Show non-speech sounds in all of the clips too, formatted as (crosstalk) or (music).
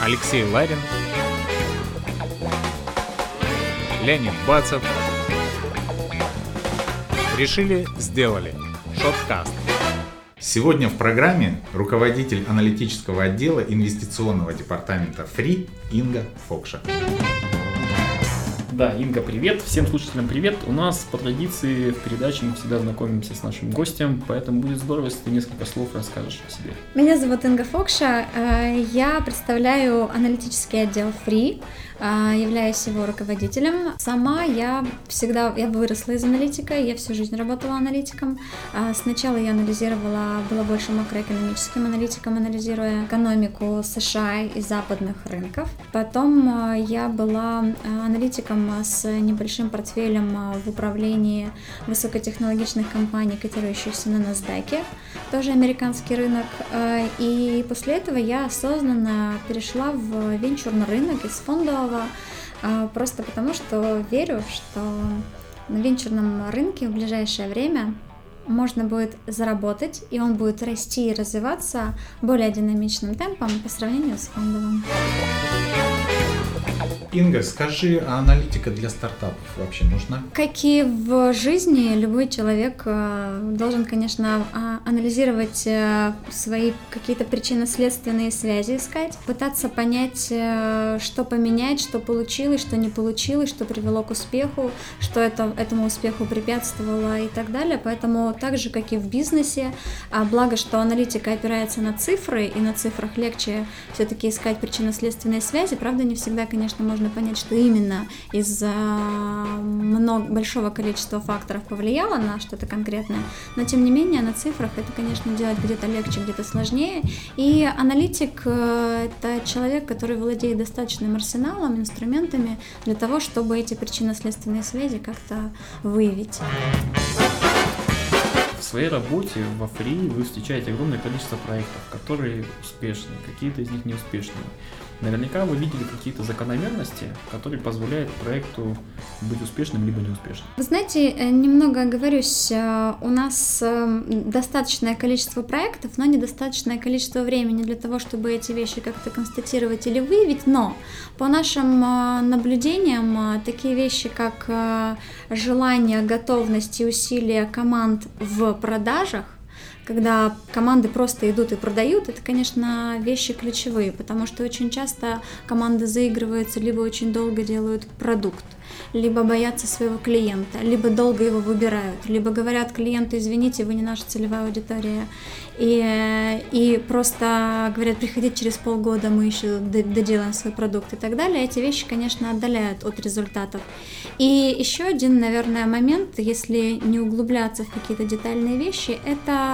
Алексей Ларин, Леонид Бацев. Решили, сделали. Шоткаст. Сегодня в программе руководитель аналитического отдела инвестиционного департамента ФРИ Инга Фокша. Да, Инга, привет. Всем слушателям привет. У нас по традиции в передаче мы всегда знакомимся с нашим гостем, поэтому будет здорово, если ты несколько слов расскажешь о себе. Меня зовут Инга Фокша. Э, я представляю аналитический отдел Free. А, являюсь его руководителем. Сама я всегда, я выросла из аналитика, я всю жизнь работала аналитиком. А, сначала я анализировала, была больше макроэкономическим аналитиком, анализируя экономику США и западных рынков. Потом а, я была аналитиком с небольшим портфелем в управлении высокотехнологичных компаний, котирующихся на NASDAQ, тоже американский рынок. И после этого я осознанно перешла в венчурный рынок из фондового делала а, просто потому, что верю, что на венчурном рынке в ближайшее время можно будет заработать, и он будет расти и развиваться более динамичным темпом по сравнению с фондовым. Инга, скажи, а аналитика для стартапов вообще нужна? Как и в жизни, любой человек э, должен, конечно, а, анализировать э, свои какие-то причинно-следственные связи, искать, пытаться понять, э, что поменять, что получилось, что не получилось, что привело к успеху, что это, этому успеху препятствовало и так далее. Поэтому так же, как и в бизнесе, а благо, что аналитика опирается на цифры, и на цифрах легче все-таки искать причинно-следственные связи, правда, не всегда, конечно, можно можно понять, что именно из-за много, большого количества факторов повлияло на что-то конкретное, но тем не менее на цифрах это, конечно, делать где-то легче, где-то сложнее. И аналитик э, — это человек, который владеет достаточным арсеналом, инструментами для того, чтобы эти причинно-следственные связи как-то выявить. В своей работе во Free вы встречаете огромное количество проектов, которые успешны, какие-то из них неуспешные. Наверняка вы видели какие-то закономерности, которые позволяют проекту быть успешным либо неуспешным. Вы знаете, э, немного оговорюсь, э, у нас э, достаточное количество проектов, но недостаточное количество времени для того, чтобы эти вещи как-то констатировать или выявить, но по нашим наблюдениям такие вещи, как желание, готовность и усилия команд в продажах, когда команды просто идут и продают, это, конечно, вещи ключевые, потому что очень часто команды заигрываются, либо очень долго делают продукт, либо боятся своего клиента, либо долго его выбирают, либо говорят клиенту, извините, вы не наша целевая аудитория, и, и просто говорят, приходите через полгода, мы еще доделаем свой продукт и так далее. Эти вещи, конечно, отдаляют от результатов. И еще один, наверное, момент, если не углубляться в какие-то детальные вещи, это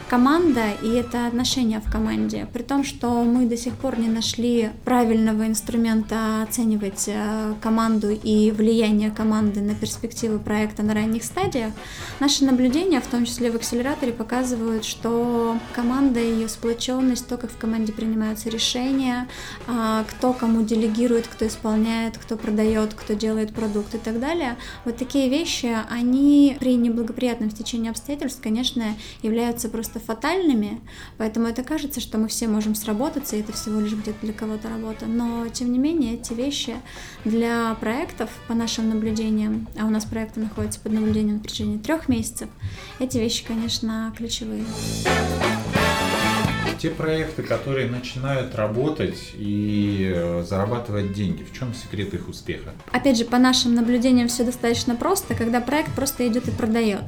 команда и это отношения в команде. При том, что мы до сих пор не нашли правильного инструмента оценивать э, команду и влияние команды на перспективы проекта на ранних стадиях, наши наблюдения, в том числе в акселераторе, показывают, что команда ее сплоченность, то, как в команде принимаются решения, а, кто кому делегирует, кто исполняет, кто продает, кто делает продукт и так далее, вот такие вещи, они при неблагоприятном стечении обстоятельств, конечно, являются просто фатальными, поэтому это кажется, что мы все можем сработаться, и это всего лишь где-то для кого-то работа. Но, тем не менее, эти вещи для проектов, по нашим наблюдениям, а у нас проекты находятся под наблюдением в течение трех месяцев, эти вещи, конечно, ключевые те проекты, которые начинают работать и э, зарабатывать деньги, в чем секрет их успеха? Опять же, по нашим наблюдениям все достаточно просто, когда проект просто идет и продает.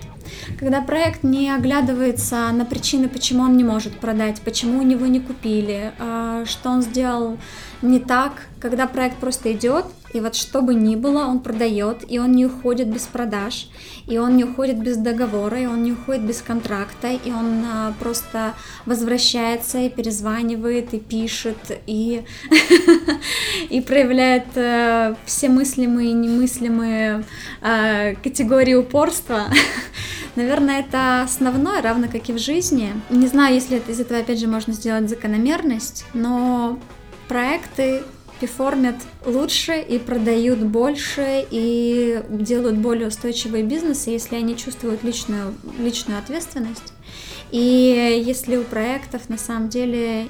Когда проект не оглядывается на причины, почему он не может продать, почему у него не купили, а, что он сделал не так, когда проект просто идет, и вот что бы ни было, он продает, и он не уходит без продаж, и он не уходит без договора, и он не уходит без контракта, и он а, просто возвращается и перезванивает, и пишет, и, (laughs) и проявляет а, все мыслимые и немыслимые а, категории упорства. (laughs) Наверное, это основное, равно как и в жизни. Не знаю, если из этого, опять же, можно сделать закономерность, но проекты перформят лучше и продают больше и делают более устойчивые бизнесы, если они чувствуют личную, личную ответственность. И если у проектов на самом деле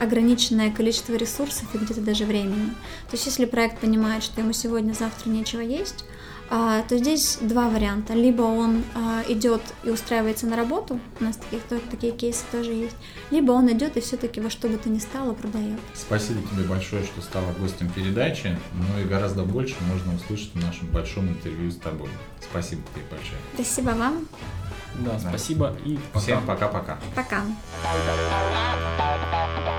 ограниченное количество ресурсов и где-то даже времени. То есть если проект понимает, что ему сегодня-завтра нечего есть, то здесь два варианта. Либо он а, идет и устраивается на работу, у нас таких, такие кейсы тоже есть, либо он идет и все-таки во что бы то ни стало продает. Спасибо тебе большое, что стала гостем передачи. Ну и гораздо больше можно услышать в нашем большом интервью с тобой. Спасибо тебе большое. Спасибо вам. Да, да. спасибо и пока. Всем пока-пока. Пока. -пока. пока.